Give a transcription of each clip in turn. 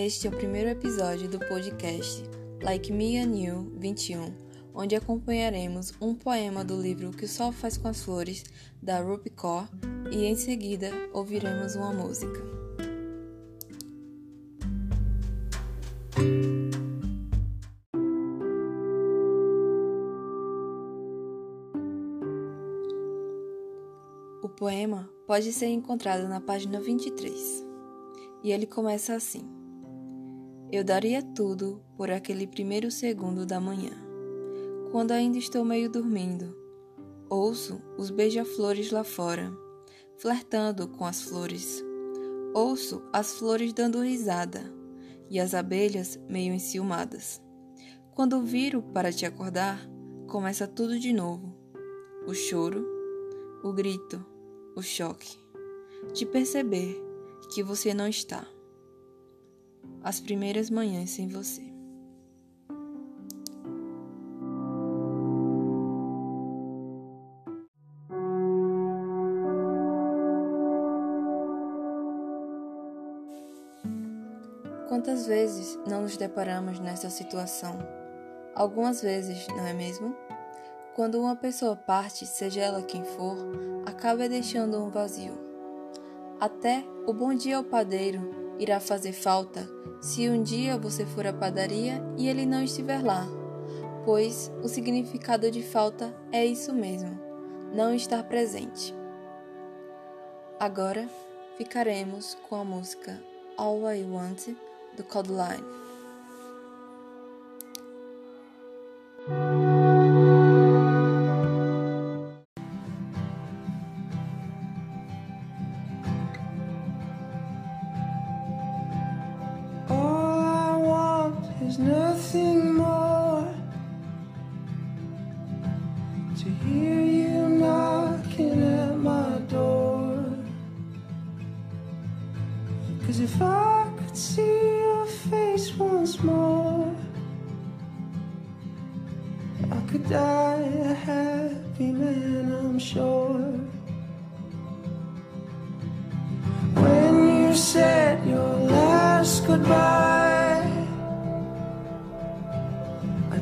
Este é o primeiro episódio do podcast Like Me and You 21, onde acompanharemos um poema do livro Que o Sol Faz com as Flores, da Rupi Kaur, e em seguida ouviremos uma música. O poema pode ser encontrado na página 23 e ele começa assim: Eu daria tudo por aquele primeiro segundo da manhã, quando ainda estou meio dormindo. Ouço os beija-flores lá fora, flertando com as flores. Ouço as flores dando risada e as abelhas meio enciumadas. Quando viro para te acordar, começa tudo de novo: o choro, o grito o choque de perceber que você não está. As primeiras manhãs sem você. Quantas vezes não nos deparamos nessa situação? Algumas vezes, não é mesmo? Quando uma pessoa parte, seja ela quem for, acaba deixando um vazio. Até o bom dia ao padeiro irá fazer falta se um dia você for à padaria e ele não estiver lá, pois o significado de falta é isso mesmo, não estar presente. Agora ficaremos com a música All I Want do Codeline. Nothing more to hear you knocking at my door. Cause if I could see your face once more, I could die a happy man, I'm sure. When you said your last goodbye.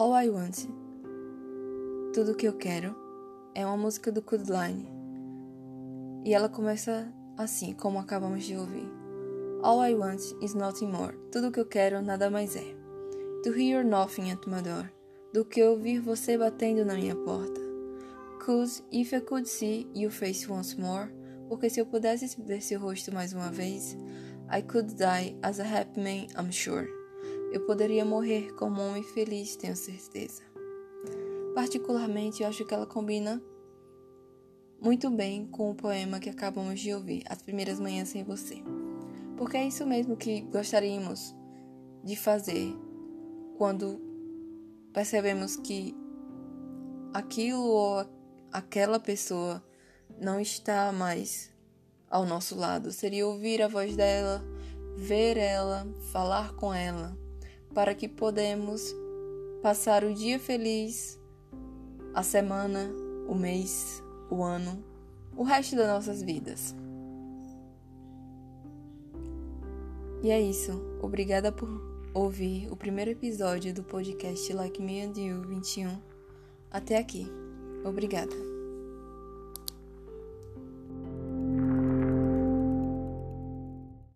All I Want, Tudo que eu quero, é uma música do Codeline. E ela começa assim, como acabamos de ouvir. All I want is nothing more. Tudo que eu quero nada mais é. To hear nothing at my door. Do que ouvir você batendo na minha porta. Cause if I could see your face once more. Porque se eu pudesse ver seu rosto mais uma vez, I could die as a happy man, I'm sure. Eu poderia morrer como um homem feliz, tenho certeza. Particularmente, eu acho que ela combina muito bem com o poema que acabamos de ouvir, As Primeiras Manhãs Sem Você. Porque é isso mesmo que gostaríamos de fazer quando percebemos que aquilo ou aquela pessoa não está mais ao nosso lado. Seria ouvir a voz dela, ver ela, falar com ela, para que podemos passar o dia feliz, a semana, o mês, o ano, o resto das nossas vidas. E é isso. Obrigada por ouvir o primeiro episódio do podcast Like Me and You 21 até aqui. Obrigada.